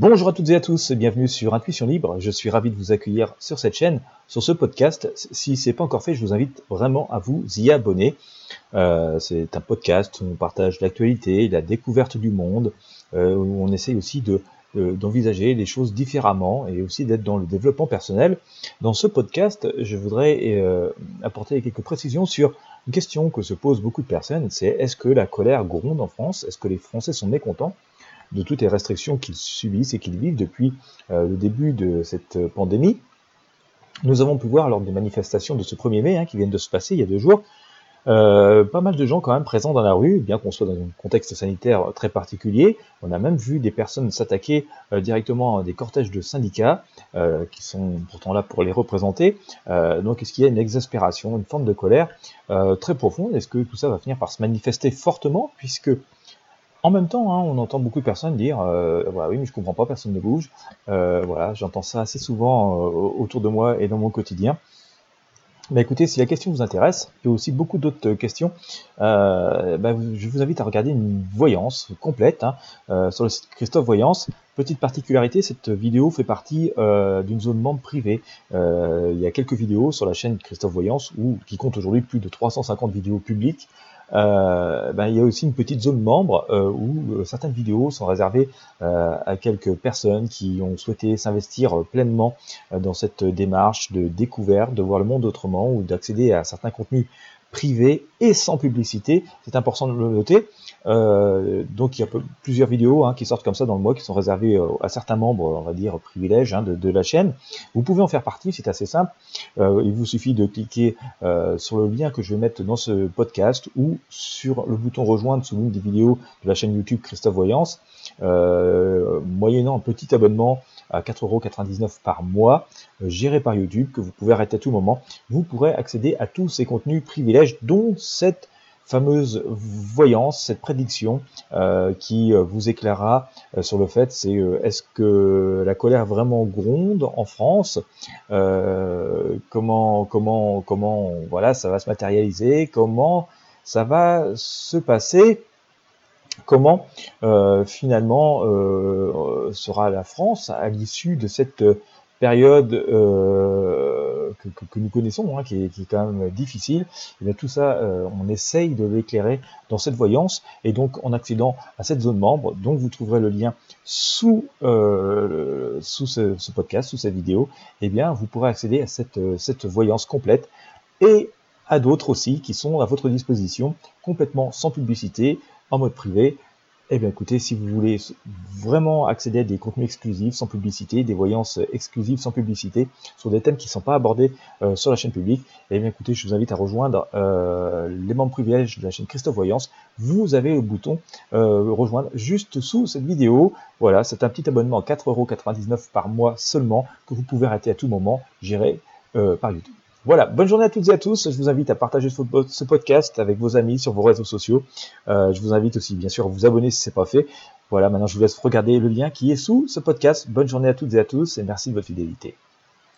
Bonjour à toutes et à tous, bienvenue sur Intuition Libre. Je suis ravi de vous accueillir sur cette chaîne, sur ce podcast. Si ce n'est pas encore fait, je vous invite vraiment à vous y abonner. Euh, c'est un podcast où on partage l'actualité, la découverte du monde, euh, où on essaye aussi de d'envisager les choses différemment et aussi d'être dans le développement personnel. Dans ce podcast, je voudrais euh, apporter quelques précisions sur une question que se posent beaucoup de personnes, c'est est-ce que la colère gronde en France? Est-ce que les Français sont mécontents? De toutes les restrictions qu'ils subissent et qu'ils vivent depuis euh, le début de cette pandémie. Nous avons pu voir lors des manifestations de ce 1er mai, hein, qui viennent de se passer il y a deux jours, euh, pas mal de gens quand même présents dans la rue, bien qu'on soit dans un contexte sanitaire très particulier. On a même vu des personnes s'attaquer euh, directement à des cortèges de syndicats qui sont pourtant là pour les représenter. donc est-ce qu'il y a une exaspération, une forme de colère très profonde? Est-ce que tout ça va finir par se manifester fortement? Puisque en même temps, hein, on entend beaucoup de personnes dire euh, voilà, oui, mais je comprends pas, personne ne bouge. Euh, voilà, j'entends ça assez souvent euh, autour de moi et dans mon quotidien. Mais écoutez, si la question vous intéresse, et aussi beaucoup d'autres questions, bah, je vous invite à regarder une voyance complète hein, sur le site Christophe Voyance. Petite particularité, cette vidéo fait partie d'une zone membre privée. il y a quelques vidéos sur la chaîne Christophe Voyance, où, qui compte aujourd'hui plus de 350 vidéos publiques, euh, ben, il y a aussi une petite zone membre euh, où euh, certaines vidéos sont réservées à quelques personnes qui ont souhaité s'investir pleinement dans cette démarche de découverte, de voir le monde autrement ou d'accéder à certains contenus privés et sans publicité. C'est important de le noter. Euh, donc il y a plusieurs vidéos hein, qui sortent comme ça dans le mois, qui sont réservées euh, à certains membres, on va dire privilèges hein, de, la chaîne. Vous pouvez en faire partie, c'est assez simple. Euh, il vous suffit de cliquer sur le lien que je vais mettre dans ce podcast ou sur le bouton rejoindre sous l'une des vidéos de la chaîne YouTube Christophe Voyance, moyennant un petit abonnement à 4,99€ par mois, géré par YouTube, que vous pouvez arrêter à tout moment. Vous pourrez accéder à tous ces contenus privilèges, dont cette fameuse voyance, cette prédiction euh, qui euh, vous éclairera euh, sur le fait, c'est est-ce que la colère vraiment gronde en France Comment, comment, comment, voilà, ça va se matérialiser Comment ça va se passer Comment finalement sera la France à l'issue de cette période que, nous connaissons, hein, qui, est, quand même difficile, eh bien tout ça, euh, on essaye de l'éclairer dans cette voyance, et donc en accédant à cette zone membre, donc vous trouverez le lien sous, euh, sous ce, podcast, sous cette vidéo, eh bien vous pourrez accéder à cette, cette voyance complète, et à d'autres aussi qui sont à votre disposition, complètement sans publicité, en mode privé, eh bien écoutez, si vous voulez vraiment accéder à des contenus exclusifs sans publicité, des voyances exclusives sans publicité, sur des thèmes qui ne sont pas abordés euh, sur la chaîne publique, eh bien écoutez, je vous invite à rejoindre euh, les membres privilèges de la chaîne Christophe Voyance. Vous avez le bouton euh, rejoindre juste sous cette vidéo. Voilà, c'est un petit abonnement à 4,99€ par mois seulement que vous pouvez arrêter à tout moment, géré par YouTube. Voilà, bonne journée à toutes et à tous. Je vous invite à partager ce podcast avec vos amis sur vos réseaux sociaux. Euh, je vous invite aussi, bien sûr, à vous abonner si ce n'est pas fait. Voilà, maintenant je vous laisse regarder le lien qui est sous ce podcast. Bonne journée à toutes et à tous et merci de votre fidélité.